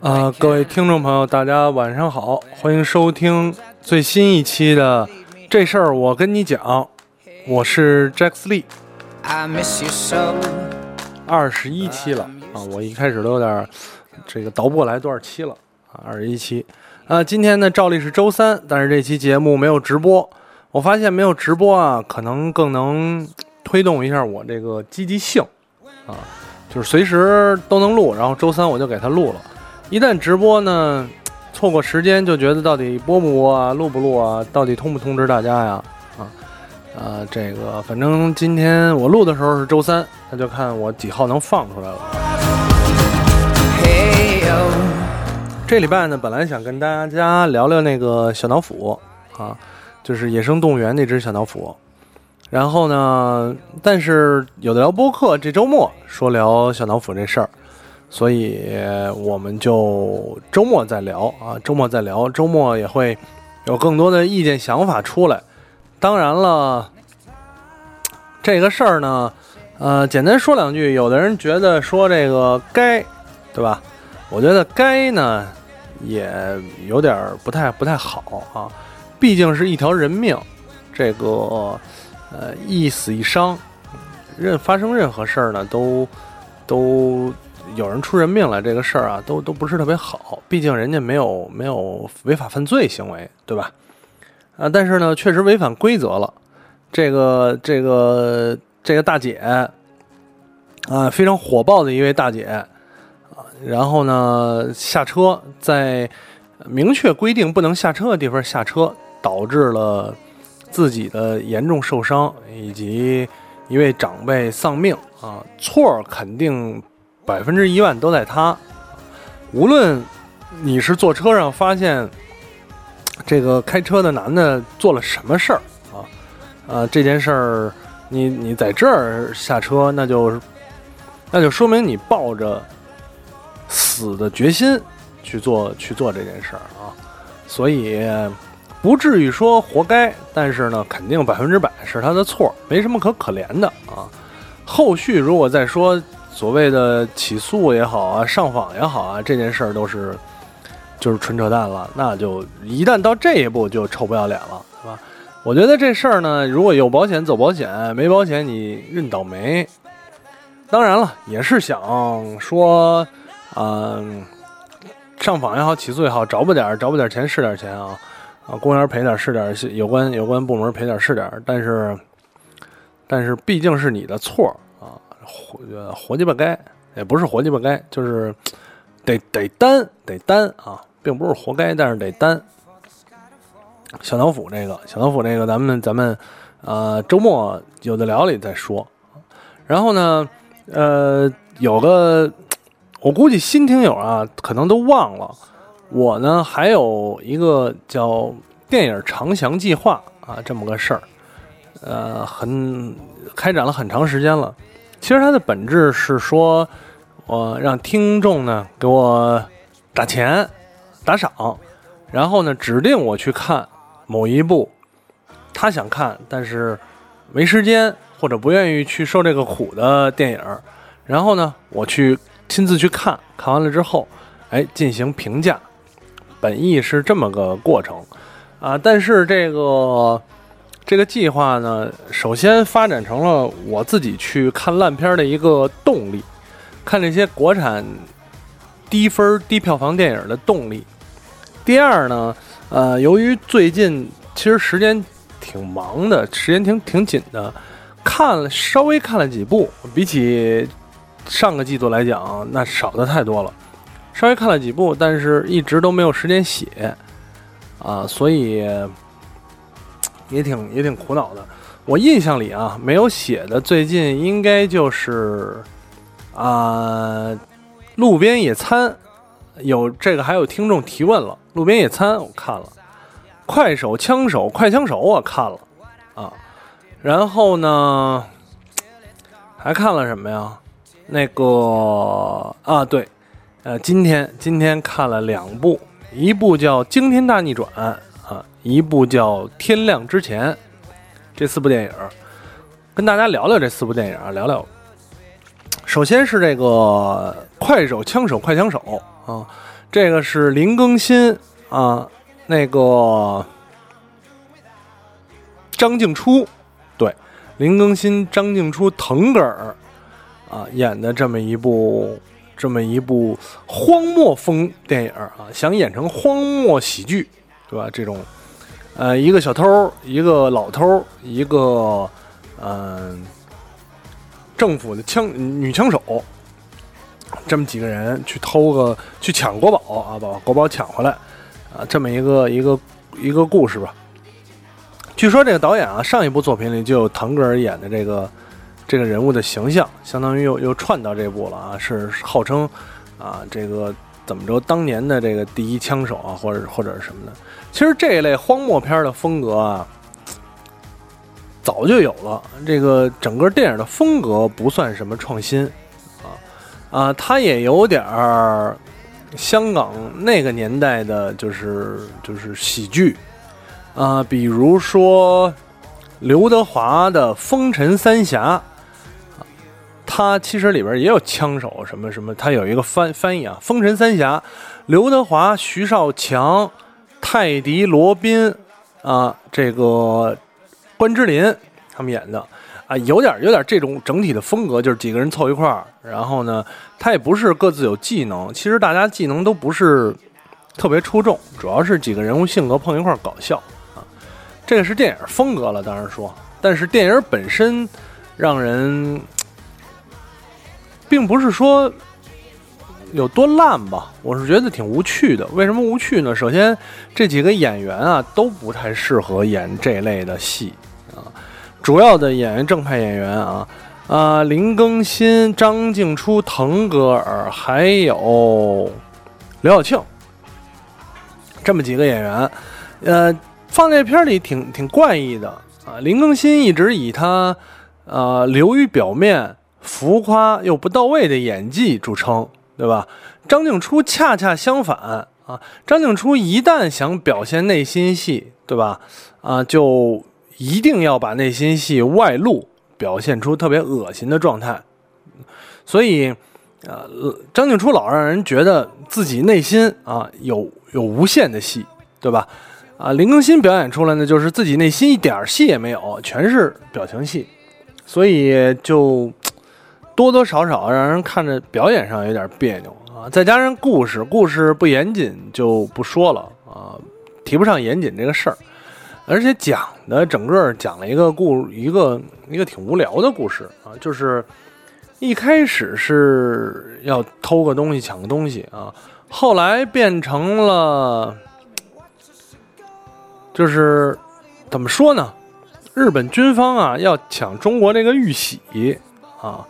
啊，各位听众朋友，大家晚上好，欢迎收听最新一期的《这事儿我跟你讲》，我是 Jack Lee，二十一期了啊，我一开始都有点这个倒不过来多少期了啊，二十一期。啊，今天呢照例是周三，但是这期节目没有直播，我发现没有直播啊，可能更能推动一下我这个积极性啊，就是随时都能录，然后周三我就给他录了。一旦直播呢，错过时间就觉得到底播不播啊，录不录啊，到底通不通知大家呀？啊，啊，这个反正今天我录的时候是周三，那就看我几号能放出来了。这礼拜呢，本来想跟大家聊聊那个小老虎啊，就是野生动物园那只小老虎，然后呢，但是有的聊播客，这周末说聊小脑斧这事儿。所以我们就周末再聊啊，周末再聊，周末也会有更多的意见想法出来。当然了，这个事儿呢，呃，简单说两句。有的人觉得说这个该，对吧？我觉得该呢，也有点不太不太好啊。毕竟是一条人命，这个呃一死一伤，任发生任何事儿呢，都都。有人出人命了，这个事儿啊，都都不是特别好。毕竟人家没有没有违法犯罪行为，对吧？啊，但是呢，确实违反规则了。这个这个这个大姐啊，非常火爆的一位大姐啊，然后呢下车，在明确规定不能下车的地方下车，导致了自己的严重受伤，以及一位长辈丧命啊，错肯定。百分之一万都在他，无论你是坐车上发现这个开车的男的做了什么事儿啊，呃，这件事儿你你在这儿下车，那就那就说明你抱着死的决心去做去做这件事儿啊，所以不至于说活该，但是呢，肯定百分之百是他的错，没什么可可怜的啊。后续如果再说。所谓的起诉也好啊，上访也好啊，这件事儿都是就是纯扯淡了。那就一旦到这一步，就臭不要脸了，是吧？我觉得这事儿呢，如果有保险走保险，没保险你认倒霉。当然了，也是想说，嗯，上访也好，起诉也好，找不点找不点钱是点钱啊，啊，公园赔点是点，有关有关部门赔点是点，但是但是毕竟是你的错啊。活活鸡巴该，也不是活鸡巴该，就是得得担得担啊，并不是活该，但是得担。小老虎这个，小老虎这个，咱们咱们呃周末有的聊里再说。然后呢，呃，有个我估计新听友啊，可能都忘了，我呢还有一个叫电影长翔计划啊这么个事儿，呃，很开展了很长时间了。其实它的本质是说，我让听众呢给我打钱打赏，然后呢指定我去看某一部他想看但是没时间或者不愿意去受这个苦的电影，然后呢我去亲自去看看完了之后，哎进行评价，本意是这么个过程啊，但是这个。这个计划呢，首先发展成了我自己去看烂片的一个动力，看这些国产低分低票房电影的动力。第二呢，呃，由于最近其实时间挺忙的，时间挺挺紧的，看了稍微看了几部，比起上个季度来讲，那少的太多了。稍微看了几部，但是一直都没有时间写啊，所以。也挺也挺苦恼的，我印象里啊，没有写的最近应该就是啊，路边野餐有这个，还有听众提问了，路边野餐我看了，快手枪手快枪手我看了啊，然后呢还看了什么呀？那个啊对，呃今天今天看了两部，一部叫《惊天大逆转》。啊一部叫《天亮之前》，这四部电影，跟大家聊聊这四部电影啊，聊聊。首先是这个快手枪手快枪手啊，这个是林更新啊，那个张静初，对，林更新、张静初、腾格尔啊演的这么一部这么一部荒漠风电影啊，想演成荒漠喜剧，对吧？这种呃，一个小偷，一个老偷，一个嗯。政府的枪女枪手，这么几个人去偷个去抢国宝啊，把国宝抢回来啊，这么一个一个一个故事吧。据说这个导演啊，上一部作品里就有腾格尔演的这个这个人物的形象，相当于又又串到这部了啊，是号称啊这个怎么着当年的这个第一枪手啊，或者或者是什么的。其实这一类荒漠片的风格啊。早就有了，这个整个电影的风格不算什么创新，啊啊，它也有点儿香港那个年代的，就是就是喜剧，啊，比如说刘德华的《风尘三侠》，他其实里边也有枪手什么什么，他有一个翻翻译啊，《风尘三侠》，刘德华、徐少强、泰迪罗宾啊，这个。关之琳他们演的啊，有点有点这种整体的风格，就是几个人凑一块儿，然后呢，他也不是各自有技能，其实大家技能都不是特别出众，主要是几个人物性格碰一块儿搞笑啊。这个是电影风格了，当然说，但是电影本身让人并不是说有多烂吧，我是觉得挺无趣的。为什么无趣呢？首先，这几个演员啊都不太适合演这类的戏啊。主要的演员正派演员啊，啊，林更新、张静初、腾格尔，还有刘晓庆，这么几个演员，呃，放在片里挺挺怪异的啊。林更新一直以他呃流于表面、浮夸又不到位的演技著称，对吧？张静初恰恰相反啊，张静初一旦想表现内心戏，对吧？啊，就。一定要把内心戏外露，表现出特别恶心的状态。所以，呃，张静初老让人觉得自己内心啊有有无限的戏，对吧？啊，林更新表演出来呢，就是自己内心一点戏也没有，全是表情戏，所以就多多少少让人看着表演上有点别扭啊。再加上故事故事不严谨，就不说了啊，提不上严谨这个事儿。而且讲的整个讲了一个故一个一个挺无聊的故事啊，就是一开始是要偷个东西抢个东西啊，后来变成了就是怎么说呢？日本军方啊要抢中国这个玉玺啊，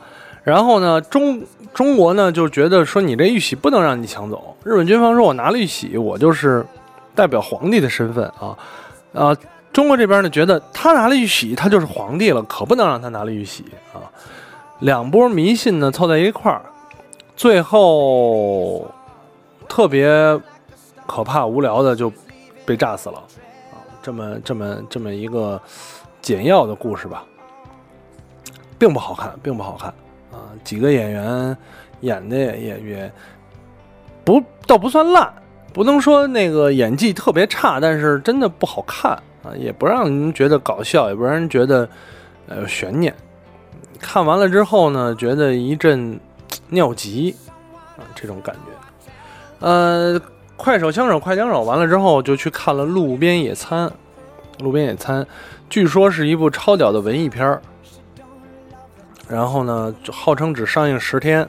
然后呢中中国呢就觉得说你这玉玺不能让你抢走，日本军方说我拿了玉玺，我就是代表皇帝的身份啊。啊，中国这边呢觉得他拿了玉玺，他就是皇帝了，可不能让他拿了玉玺啊。两波迷信呢凑在一块儿，最后特别可怕无聊的就被炸死了啊。这么这么这么一个简要的故事吧，并不好看，并不好看啊。几个演员演的也也也不倒不算烂。不能说那个演技特别差，但是真的不好看啊，也不让人觉得搞笑，也不让人觉得呃悬念。看完了之后呢，觉得一阵尿急啊，这种感觉。呃，快手枪手快枪手完了之后，就去看了《路边野餐》。《路边野餐》据说是一部超屌的文艺片儿，然后呢，号称只上映十天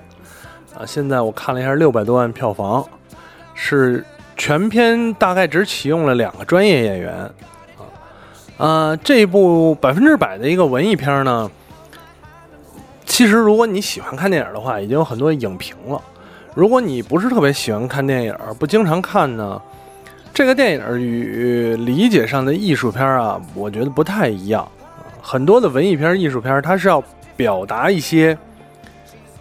啊，现在我看了一下，六百多万票房。是全片大概只启用了两个专业演员，啊，呃，这部百分之百的一个文艺片呢，其实如果你喜欢看电影的话，已经有很多影评了。如果你不是特别喜欢看电影，不经常看呢，这个电影与理解上的艺术片啊，我觉得不太一样。很多的文艺片、艺术片，它是要表达一些。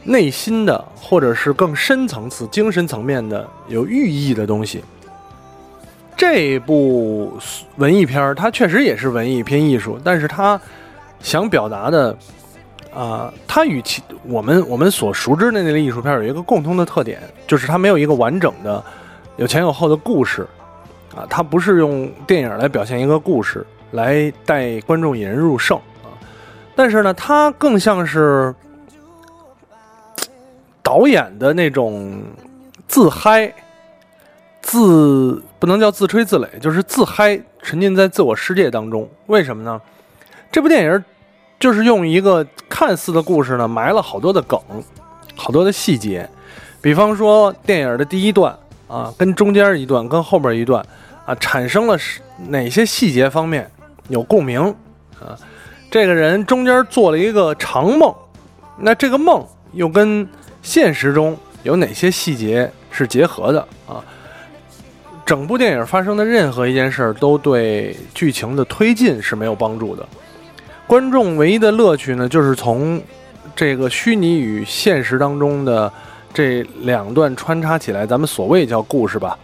内心的，或者是更深层次、精神层面的有寓意的东西。这部文艺片儿，它确实也是文艺偏艺术，但是它想表达的啊，它与其我们我们所熟知的那类艺术片有一个共通的特点，就是它没有一个完整的、有前有后的故事啊，它不是用电影来表现一个故事，来带观众引人入胜。但是呢，它更像是导演的那种自嗨、自不能叫自吹自擂，就是自嗨，沉浸在自我世界当中。为什么呢？这部电影就是用一个看似的故事呢，埋了好多的梗，好多的细节。比方说，电影的第一段啊，跟中间一段，跟后边一段啊，产生了哪些细节方面有共鸣啊？这个人中间做了一个长梦，那这个梦又跟现实中有哪些细节是结合的啊？整部电影发生的任何一件事儿都对剧情的推进是没有帮助的。观众唯一的乐趣呢，就是从这个虚拟与现实当中的这两段穿插起来，咱们所谓叫故事吧，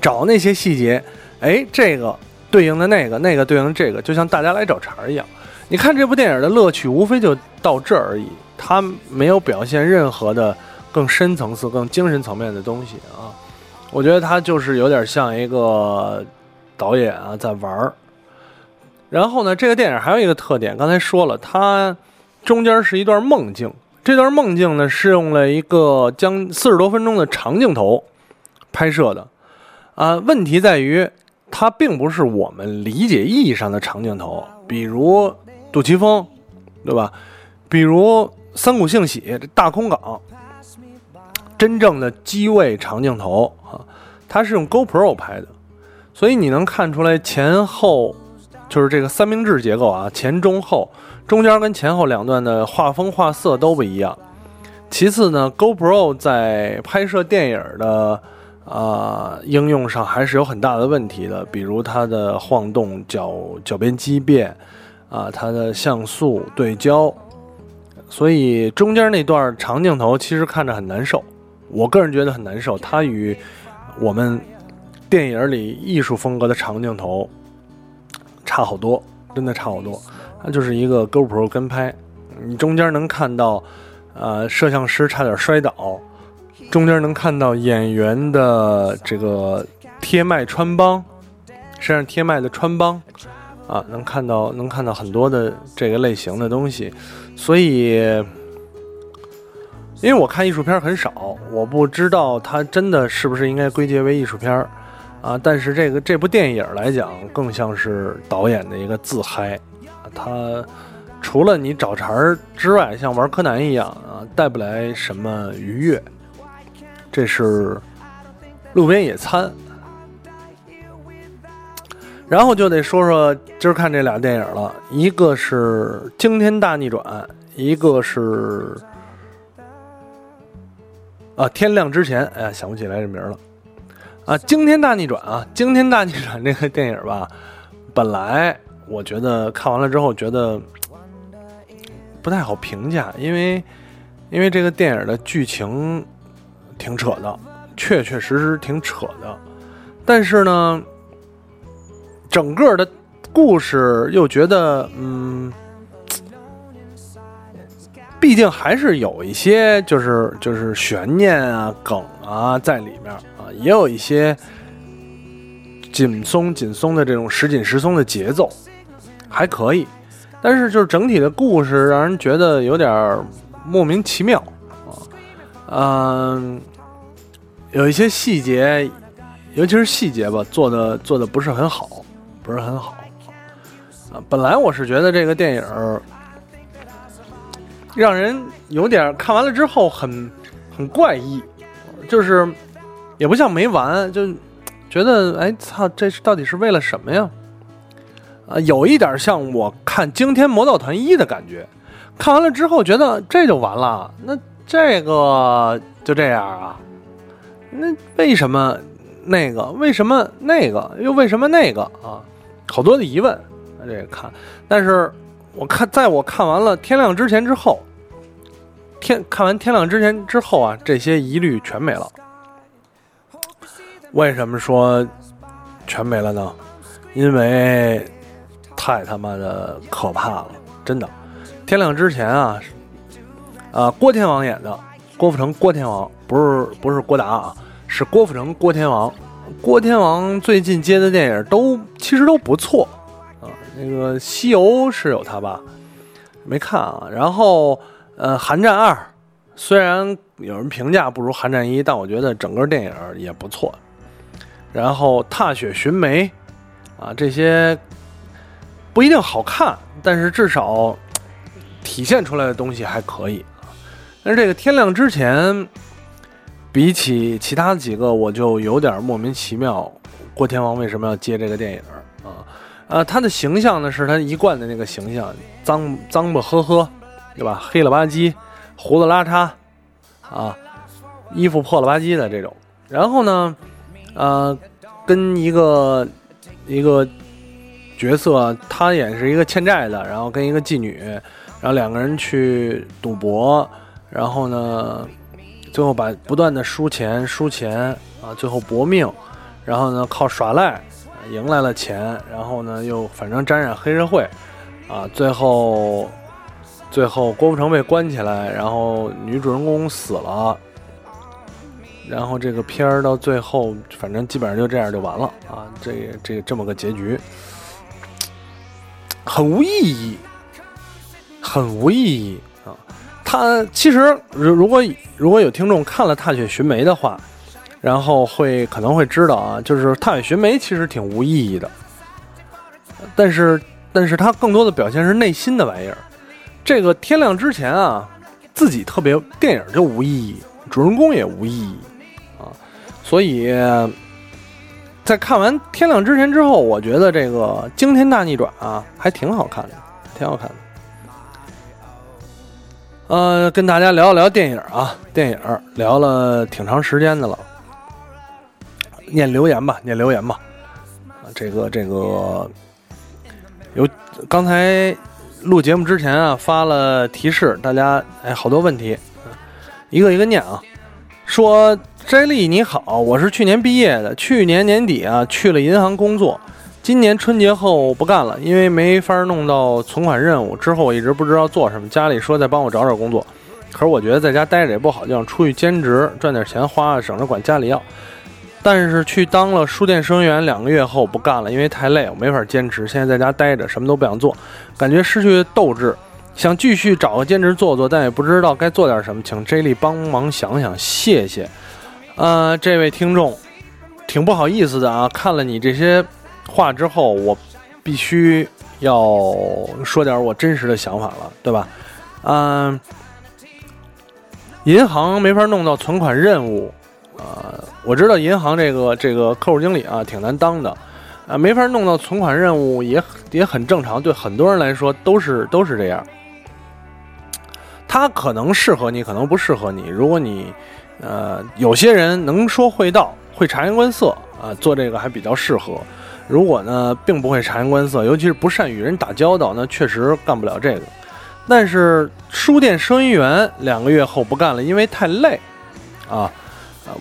找那些细节，哎，这个对应的那个，那个对应这个，就像大家来找茬一样。你看这部电影的乐趣，无非就到这而已，它没有表现任何的更深层次、更精神层面的东西啊。我觉得它就是有点像一个导演啊在玩儿。然后呢，这个电影还有一个特点，刚才说了，它中间是一段梦境。这段梦境呢，是用了一个将四十多分钟的长镜头拍摄的。啊，问题在于它并不是我们理解意义上的长镜头，比如杜琪峰，对吧？比如三谷幸喜这大空港，真正的机位长镜头啊，它是用 GoPro 拍的，所以你能看出来前后。就是这个三明治结构啊，前中后，中间跟前后两段的画风画色都不一样。其次呢，GoPro 在拍摄电影的啊应用上还是有很大的问题的，比如它的晃动、角角边畸变啊，它的像素对焦，所以中间那段长镜头其实看着很难受。我个人觉得很难受，它与我们电影里艺术风格的长镜头。差好多，真的差好多。它就是一个 GoPro 跟拍，你中间能看到，呃，摄像师差点摔倒，中间能看到演员的这个贴麦穿帮，身上贴麦的穿帮，啊，能看到能看到很多的这个类型的东西。所以，因为我看艺术片很少，我不知道它真的是不是应该归结为艺术片。啊，但是这个这部电影来讲，更像是导演的一个自嗨。他除了你找茬儿之外，像玩柯南一样啊，带不来什么愉悦。这是路边野餐。然后就得说说今儿看这俩电影了，一个是《惊天大逆转》，一个是啊，《天亮之前》。哎呀，想不起来这名了。啊，惊天大逆转啊！惊天大逆转这个电影吧，本来我觉得看完了之后觉得不太好评价，因为因为这个电影的剧情挺扯的，确确实实挺扯的。但是呢，整个的故事又觉得，嗯，毕竟还是有一些就是就是悬念啊、梗啊在里面啊。也有一些紧松紧松的这种时紧时松的节奏，还可以，但是就是整体的故事让人觉得有点莫名其妙啊，嗯，有一些细节，尤其是细节吧，做的做的不是很好，不是很好啊。本来我是觉得这个电影让人有点看完了之后很很怪异，就是。也不像没完，就觉得哎操，这是到底是为了什么呀？啊，有一点像我看《惊天魔盗团一》的感觉，看完了之后觉得这就完了，那这个就这样啊？那为什么那个？为什么那个？又为什么那个啊？好多的疑问，这个看，但是我看，在我看完了《天亮之前》之后，天看完《天亮之前》之后啊，这些疑虑全没了。为什么说全没了呢？因为太他妈的可怕了，真的。天亮之前啊，啊，郭天王演的，郭富城，郭天王不是不是郭达啊，是郭富城，郭天王。郭天王最近接的电影都其实都不错啊，那个《西游》是有他吧？没看啊。然后呃，《寒战二》虽然有人评价不如《寒战一》，但我觉得整个电影也不错。然后《踏雪寻梅》啊，这些不一定好看，但是至少体现出来的东西还可以。但是这个天亮之前，比起其他几个，我就有点莫名其妙。郭天王为什么要接这个电影啊？呃，他的形象呢是他一贯的那个形象，脏脏不呵呵，对吧？黑了吧唧，胡子拉碴，啊，衣服破了吧唧的这种。然后呢，呃，跟一个一个角色，他演是一个欠债的，然后跟一个妓女，然后两个人去赌博，然后呢，最后把不断的输钱输钱啊，最后搏命，然后呢靠耍赖赢来了钱，然后呢又反正沾染黑社会，啊，最后最后郭富城被关起来，然后女主人公死了。然后这个片儿到最后，反正基本上就这样就完了啊！这这这么个结局，很无意义，很无意义！他其实如如果如果有听众看了《踏雪寻梅》的话，然后会可能会知道啊，就是《踏雪寻梅》其实挺无意义的，但是但是它更多的表现是内心的玩意儿。这个天亮之前啊，自己特别电影就无意义，主人公也无意义啊。所以，在看完《天亮之前》之后，我觉得这个惊天大逆转啊，还挺好看的，挺好看的。呃，跟大家聊一聊电影啊，电影聊了挺长时间的了。念留言吧，念留言吧。啊，这个这个有刚才录节目之前啊，发了提示，大家哎，好多问题，一个一个念啊，说。摘丽你好，我是去年毕业的，去年年底啊去了银行工作，今年春节后不干了，因为没法弄到存款任务。之后我一直不知道做什么，家里说再帮我找找工作，可是我觉得在家待着也不好，就想出去兼职赚点钱花，省着管家里要。但是去当了书店收银员两个月后不干了，因为太累，我没法坚持。现在在家待着，什么都不想做，感觉失去斗志，想继续找个兼职做做，但也不知道该做点什么，请 J 莉帮忙想想，谢谢。呃，这位听众，挺不好意思的啊。看了你这些话之后，我必须要说点我真实的想法了，对吧？嗯，银行没法弄到存款任务，啊，我知道银行这个这个客户经理啊挺难当的，啊，没法弄到存款任务也也很正常，对很多人来说都是都是这样。他可能适合你，可能不适合你。如果你呃，有些人能说会道，会察言观色啊，做这个还比较适合。如果呢，并不会察言观色，尤其是不善与人打交道，那确实干不了这个。但是书店收银员两个月后不干了，因为太累啊。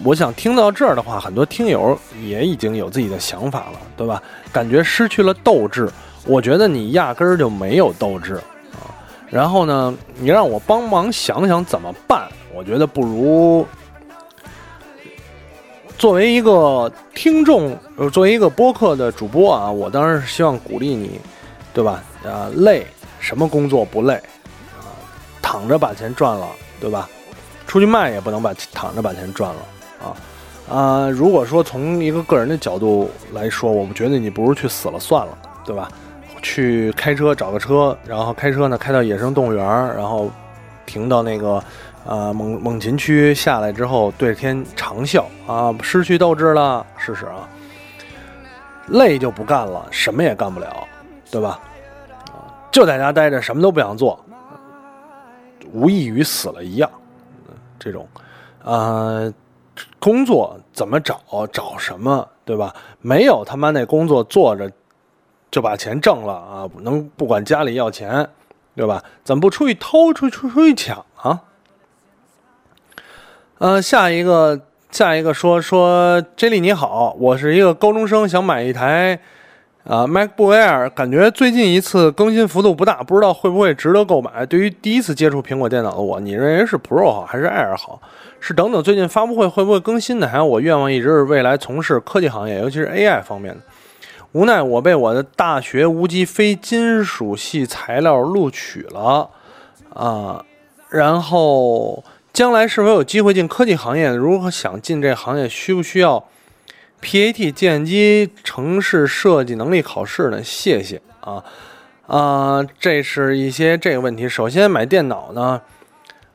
我想听到这儿的话，很多听友也已经有自己的想法了，对吧？感觉失去了斗志。我觉得你压根儿就没有斗志啊。然后呢，你让我帮忙想想怎么办？我觉得不如。作为一个听众，呃，作为一个播客的主播啊，我当然是希望鼓励你，对吧？啊，累，什么工作不累？啊，躺着把钱赚了，对吧？出去卖也不能把躺着把钱赚了啊啊！如果说从一个个人的角度来说，我们觉得你不如去死了算了，对吧？去开车找个车，然后开车呢开到野生动物园，然后停到那个。啊，猛猛禽区下来之后，对天长啸啊，失去斗志了，试试啊，累就不干了，什么也干不了，对吧？啊，就在家待着，什么都不想做，无异于死了一样。这种，啊，工作怎么找？找什么？对吧？没有他妈那工作做着就把钱挣了啊，能不管家里要钱，对吧？怎么不出去偷？出出出去抢啊？呃，下一个，下一个说说，J 莉你好，我是一个高中生，想买一台，啊，MacBook Air 感觉最近一次更新幅度不大，不知道会不会值得购买。对于第一次接触苹果电脑的我，你认为是 Pro 好还是 Air 好？是等等最近发布会会不会更新的？还有我愿望一直是未来从事科技行业，尤其是 AI 方面的。无奈我被我的大学无机非金属系材料录取了啊，然后将来是否有机会进科技行业？如果想进这行业，需不需要？PAT 计算机城市设计能力考试呢？谢谢啊啊，这是一些这个问题。首先买电脑呢，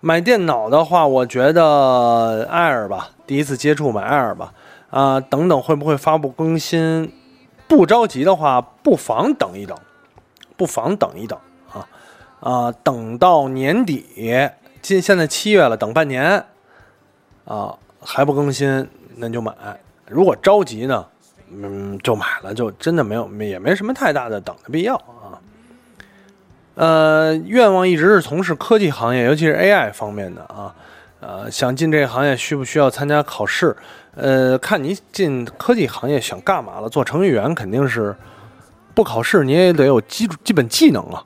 买电脑的话，我觉得 Air 吧，第一次接触买 Air 吧啊，等等会不会发布更新？不着急的话，不妨等一等，不妨等一等啊啊，等到年底，今现在七月了，等半年啊还不更新，那就买。如果着急呢，嗯，就买了，就真的没有，也没什么太大的等的必要啊。呃，愿望一直是从事科技行业，尤其是 AI 方面的啊。呃，想进这个行业需不需要参加考试？呃，看你进科技行业想干嘛了。做程序员肯定是不考试，你也得有基础基本技能啊。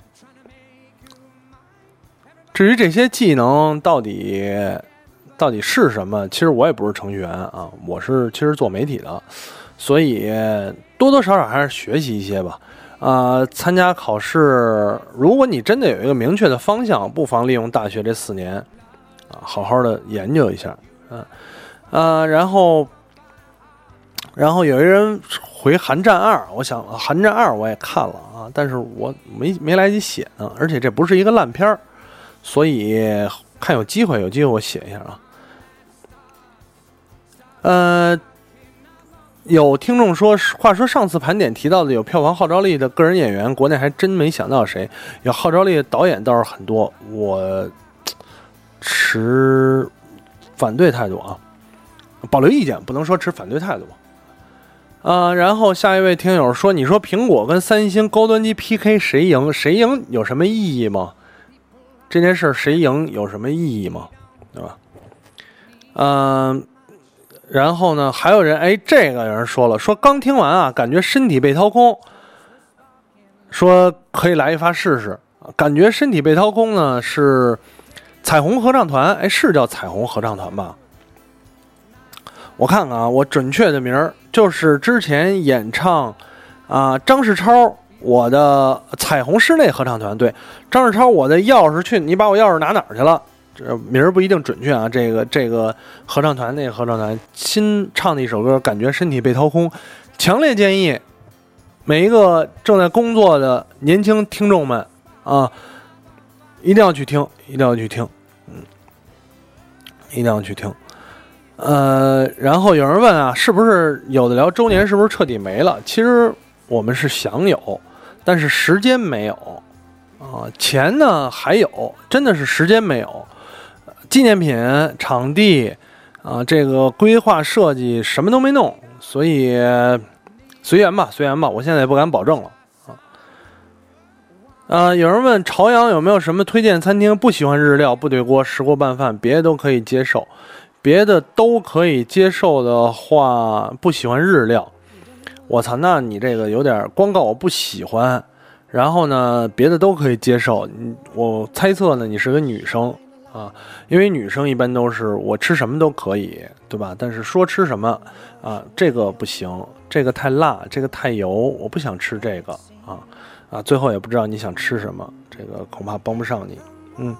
至于这些技能到底？到底是什么？其实我也不是程序员啊，我是其实做媒体的，所以多多少少还是学习一些吧。啊，参加考试，如果你真的有一个明确的方向，不妨利用大学这四年啊，好好的研究一下。嗯，啊，然后，然后有一人回《寒战二》，我想《寒战二》我也看了啊，但是我没没来得及写呢，而且这不是一个烂片儿，所以看有机会有机会我写一下啊。呃，有听众说，话说上次盘点提到的有票房号召力的个人演员，国内还真没想到谁有号召力的导演倒是很多，我持反对态度啊，保留意见，不能说持反对态度。啊，然后下一位听友说，你说苹果跟三星高端机 PK 谁赢？谁赢有什么意义吗？这件事谁赢有什么意义吗？对吧？嗯。然后呢，还有人哎，这个有人说了，说刚听完啊，感觉身体被掏空，说可以来一发试试。感觉身体被掏空呢是彩虹合唱团，哎，是叫彩虹合唱团吧？我看看啊，我准确的名儿就是之前演唱啊张世超我的彩虹室内合唱团。对，张世超我的钥匙去，你把我钥匙拿哪儿去了？这名儿不一定准确啊，这个这个合唱团那个合唱团新唱的一首歌，感觉身体被掏空，强烈建议每一个正在工作的年轻听众们啊，一定要去听，一定要去听，嗯，一定要去听。呃，然后有人问啊，是不是有的聊周年是不是彻底没了？其实我们是想有，但是时间没有啊，钱呢还有，真的是时间没有。纪念品、场地，啊，这个规划设计什么都没弄，所以随缘吧，随缘吧。我现在也不敢保证了啊。呃，有人问朝阳有没有什么推荐餐厅？不喜欢日料、部队锅、石锅拌饭，别的都可以接受。别的都可以接受的话，不喜欢日料。我操，那你这个有点光告我不喜欢，然后呢，别的都可以接受。我猜测呢，你是个女生。啊，因为女生一般都是我吃什么都可以，对吧？但是说吃什么啊，这个不行，这个太辣，这个太油，我不想吃这个啊啊！最后也不知道你想吃什么，这个恐怕帮不上你。嗯，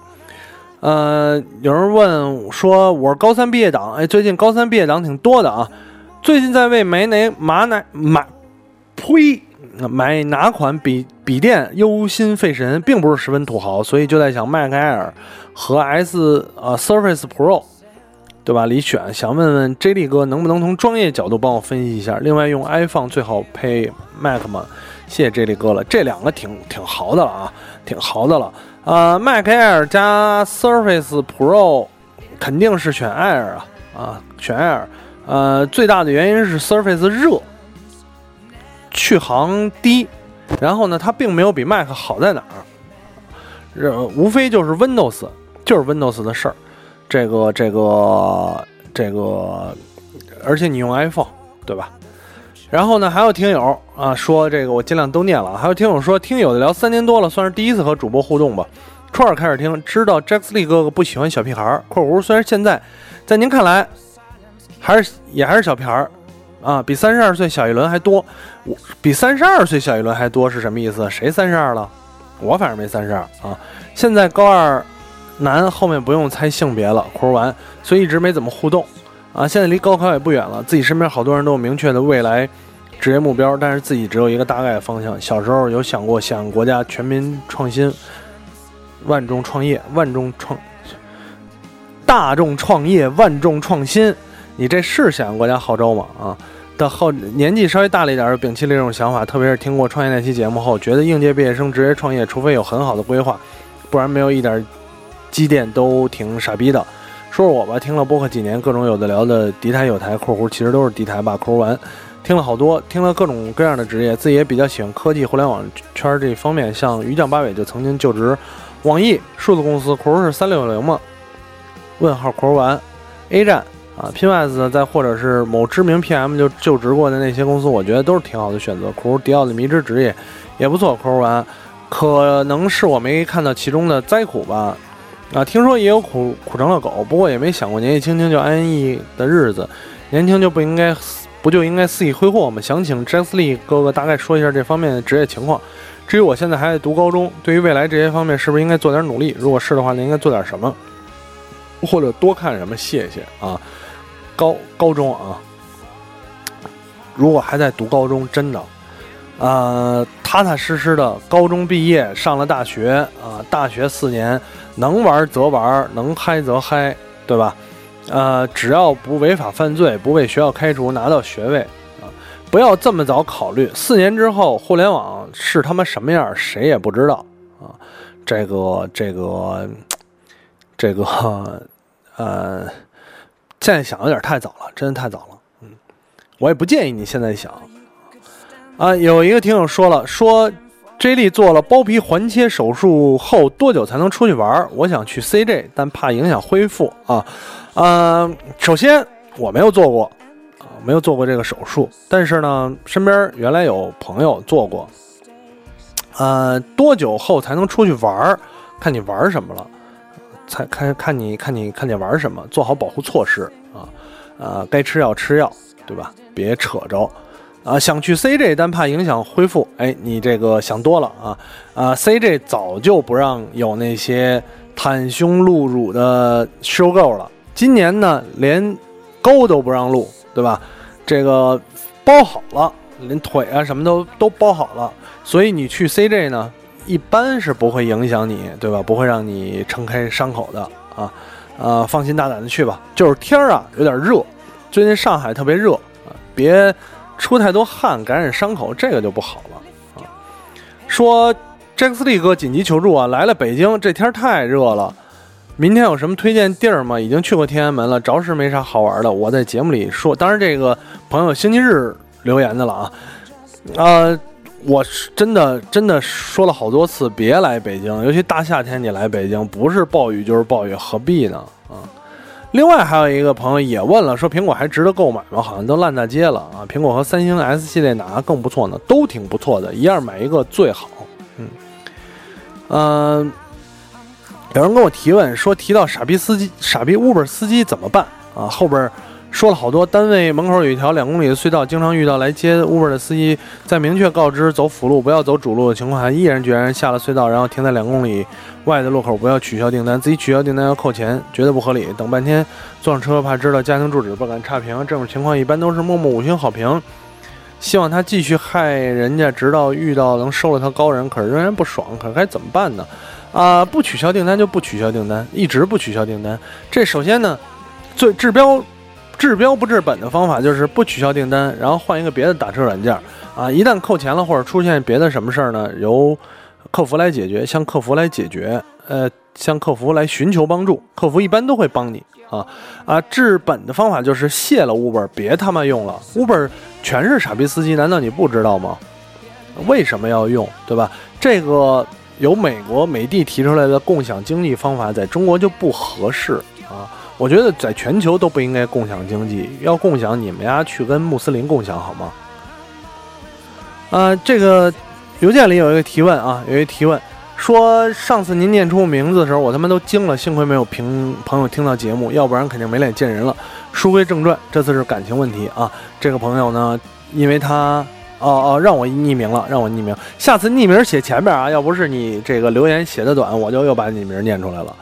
呃，有人问说我是高三毕业党，哎，最近高三毕业党挺多的啊。最近在为买哪马哪买，呸，买哪款笔笔电忧心费神，并不是十分土豪，所以就在想 Mac Air。和 S 呃 Surface Pro，对吧？里选，想问问 J 力哥能不能从专业角度帮我分析一下？另外用 iPhone 最好配 Mac 吗？谢谢 J 力哥了，这两个挺挺豪的了啊，挺豪的了。呃，Mac Air 加 Surface Pro，肯定是选 Air 啊啊，选 Air。呃，最大的原因是 Surface 热，续航低，然后呢，它并没有比 Mac 好在哪儿，呃，无非就是 Windows。就是 Windows 的事儿，这个这个这个，而且你用 iPhone 对吧？然后呢，还有听友啊说这个我尽量都念了。还有听友说，听友的聊三年多了，算是第一次和主播互动吧。初二开始听，知道 Jack Lee 哥哥不喜欢小屁孩儿（括弧虽然现在在您看来还是也还是小屁孩儿啊，比三十二岁小一轮还多）。我比三十二岁小一轮还多是什么意思？谁三十二了？我反正没三十二啊。现在高二男后面不用猜性别了（哭完），所以一直没怎么互动。啊，现在离高考也不远了，自己身边好多人都有明确的未来职业目标，但是自己只有一个大概的方向。小时候有想过想国家全民创新、万众创业、万众创、大众创业、万众创新。你这是响应国家号召吗？啊，到后年纪稍微大了一点，摒弃了这种想法。特别是听过创业那期节目后，觉得应届毕业生直接创业，除非有很好的规划，不然没有一点积淀都挺傻逼的。说说我吧，听了播客几年，各种有的聊的敌台有台（括弧其实都是敌台吧）（括弧完），听了好多，听了各种各样的职业，自己也比较喜欢科技、互联网圈这方面。像于酱八尾就曾经就职网易数字公司（括弧是三六零嘛？问号）（括弧完）。A 站啊，Pines 呢再或者是某知名 PM 就就职过的那些公司，我觉得都是挺好的选择。（括弧迪奥的迷之职业也不错）（括弧完）。可能是我没看到其中的灾苦吧。啊，听说也有苦苦成了狗，不过也没想过年纪轻轻就安逸的日子，年轻就不应该不就应该肆意挥霍吗？想请 Jesse 哥哥大概说一下这方面的职业情况。至于我现在还在读高中，对于未来这些方面是不是应该做点努力？如果是的话，那应该做点什么？或者多看什么？谢谢啊。高高中啊，如果还在读高中，真的，呃，踏踏实实的高中毕业，上了大学啊，大学四年。能玩则玩，能嗨则嗨，对吧？呃，只要不违法犯罪，不被学校开除，拿到学位啊，不要这么早考虑。四年之后，互联网是他妈什么样，谁也不知道啊。这个，这个，这个，呃，现在想有点太早了，真的太早了。嗯，我也不建议你现在想。啊，有一个听友说了，说。J 莉做了包皮环切手术后多久才能出去玩？我想去 CJ，但怕影响恢复啊。呃，首先我没有做过啊，没有做过这个手术，但是呢，身边原来有朋友做过。呃，多久后才能出去玩？看你玩什么了，才看看你看你看你玩什么，做好保护措施啊。呃，该吃药吃药，对吧？别扯着。啊，想去 CJ，但怕影响恢复。哎，你这个想多了啊！啊，CJ 早就不让有那些袒胸露乳的收购了。今年呢，连沟都不让露，对吧？这个包好了，连腿啊什么都都包好了。所以你去 CJ 呢，一般是不会影响你，对吧？不会让你撑开伤口的啊。呃，放心大胆的去吧。就是天儿啊，有点热，最近上海特别热啊，别。出太多汗，感染伤口，这个就不好了啊。说 Jack 利哥紧急求助啊，来了北京，这天儿太热了。明天有什么推荐地儿吗？已经去过天安门了，着实没啥好玩的。我在节目里说，当然这个朋友星期日留言的了啊。呃，我是真的真的说了好多次，别来北京，尤其大夏天你来北京，不是暴雨就是暴雨，何必呢？啊。另外还有一个朋友也问了，说苹果还值得购买吗？好像都烂大街了啊！苹果和三星 S 系列哪个更不错呢？都挺不错的，一样买一个最好。嗯，嗯，有人跟我提问说，提到傻逼司机、傻逼 Uber 司机怎么办啊？后边。说了好多，单位门口有一条两公里的隧道，经常遇到来接 Uber 的司机，在明确告知走辅路不要走主路的情况下，毅然决然下了隧道，然后停在两公里外的路口，不要取消订单，自己取消订单要扣钱，绝对不合理。等半天坐上车，怕知道家庭住址，不敢差评。这种情况一般都是默默五星好评，希望他继续害人家，直到遇到能收了他高人，可是仍然不爽，可该怎么办呢？啊，不取消订单就不取消订单，一直不取消订单。这首先呢，最治标。治标不治本的方法就是不取消订单，然后换一个别的打车软件啊。一旦扣钱了或者出现别的什么事儿呢，由客服来解决，向客服来解决，呃，向客服来寻求帮助，客服一般都会帮你啊啊。治本的方法就是卸了 Uber，别他妈用了，Uber 全是傻逼司机，难道你不知道吗？为什么要用，对吧？这个由美国美的提出来的共享经济方法，在中国就不合适啊。我觉得在全球都不应该共享经济，要共享你们呀去跟穆斯林共享好吗？啊，这个邮件里有一个提问啊，有一个提问说，上次您念出名字的时候，我他妈都惊了，幸亏没有评朋友听到节目，要不然肯定没脸见人了。书归正传，这次是感情问题啊。这个朋友呢，因为他哦哦让我匿名了，让我匿名，下次匿名写前面啊，要不是你这个留言写的短，我就又把你名念出来了。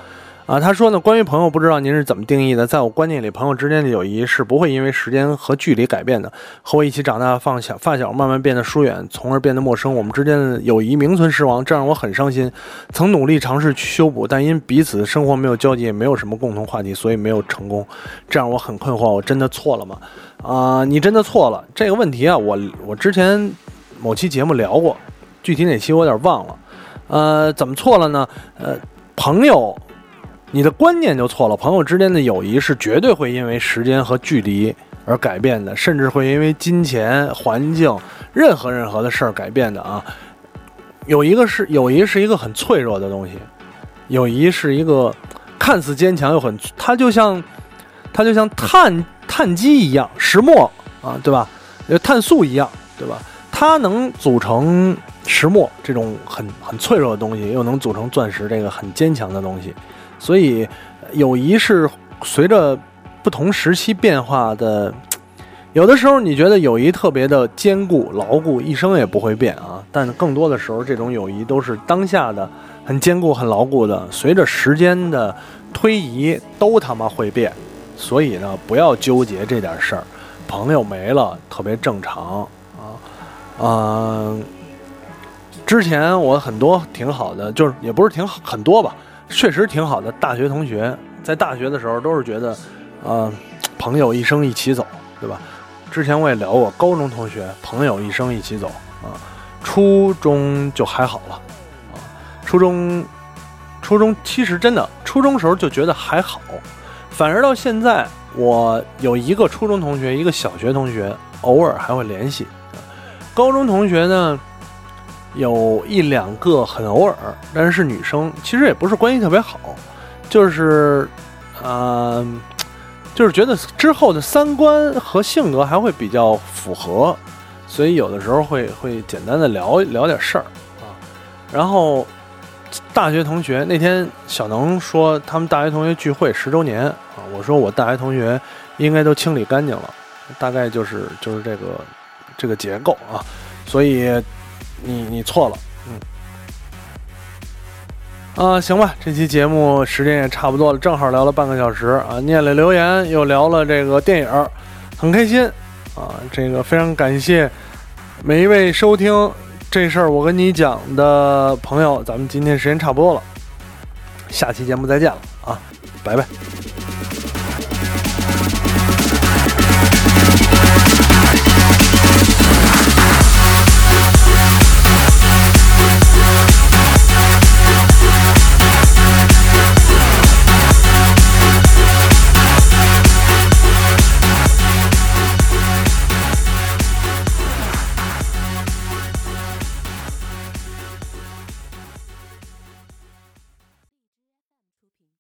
啊，他说呢，关于朋友，不知道您是怎么定义的？在我观念里，朋友之间的友谊是不会因为时间和距离改变的。和我一起长大的发小，发小慢慢变得疏远，从而变得陌生，我们之间的友谊名存实亡，这让我很伤心。曾努力尝试去修补，但因彼此生活没有交集，也没有什么共同话题，所以没有成功。这让我很困惑，我真的错了吗？啊，你真的错了。这个问题啊，我我之前某期节目聊过，具体哪期我有点忘了。呃，怎么错了呢？呃，朋友。你的观念就错了，朋友之间的友谊是绝对会因为时间和距离而改变的，甚至会因为金钱、环境、任何任何的事儿改变的啊。有一个是友谊是一个很脆弱的东西，友谊是一个看似坚强又很，它就像它就像碳碳基一样，石墨啊，对吧？碳素一样，对吧？它能组成石墨这种很很脆弱的东西，又能组成钻石这个很坚强的东西。所以，友谊是随着不同时期变化的。有的时候你觉得友谊特别的坚固牢固，一生也不会变啊。但更多的时候，这种友谊都是当下的很坚固、很牢固的。随着时间的推移，都他妈会变。所以呢，不要纠结这点事儿。朋友没了，特别正常啊。嗯，之前我很多挺好的，就是也不是挺好很多吧。确实挺好的，大学同学在大学的时候都是觉得，呃，朋友一生一起走，对吧？之前我也聊过，高中同学朋友一生一起走啊，初中就还好了啊，初中，初中其实真的初中时候就觉得还好，反而到现在，我有一个初中同学，一个小学同学，偶尔还会联系，高中同学呢。有一两个很偶尔，但是是女生，其实也不是关系特别好，就是，呃，就是觉得之后的三观和性格还会比较符合，所以有的时候会会简单的聊聊点事儿啊。然后大学同学那天小能说他们大学同学聚会十周年啊，我说我大学同学应该都清理干净了，大概就是就是这个这个结构啊，所以。你你错了，嗯，啊，行吧，这期节目时间也差不多了，正好聊了半个小时啊，念了留言，又聊了这个电影，很开心。啊，这个非常感谢每一位收听这事儿我跟你讲的朋友，咱们今天时间差不多了，下期节目再见了啊，拜拜。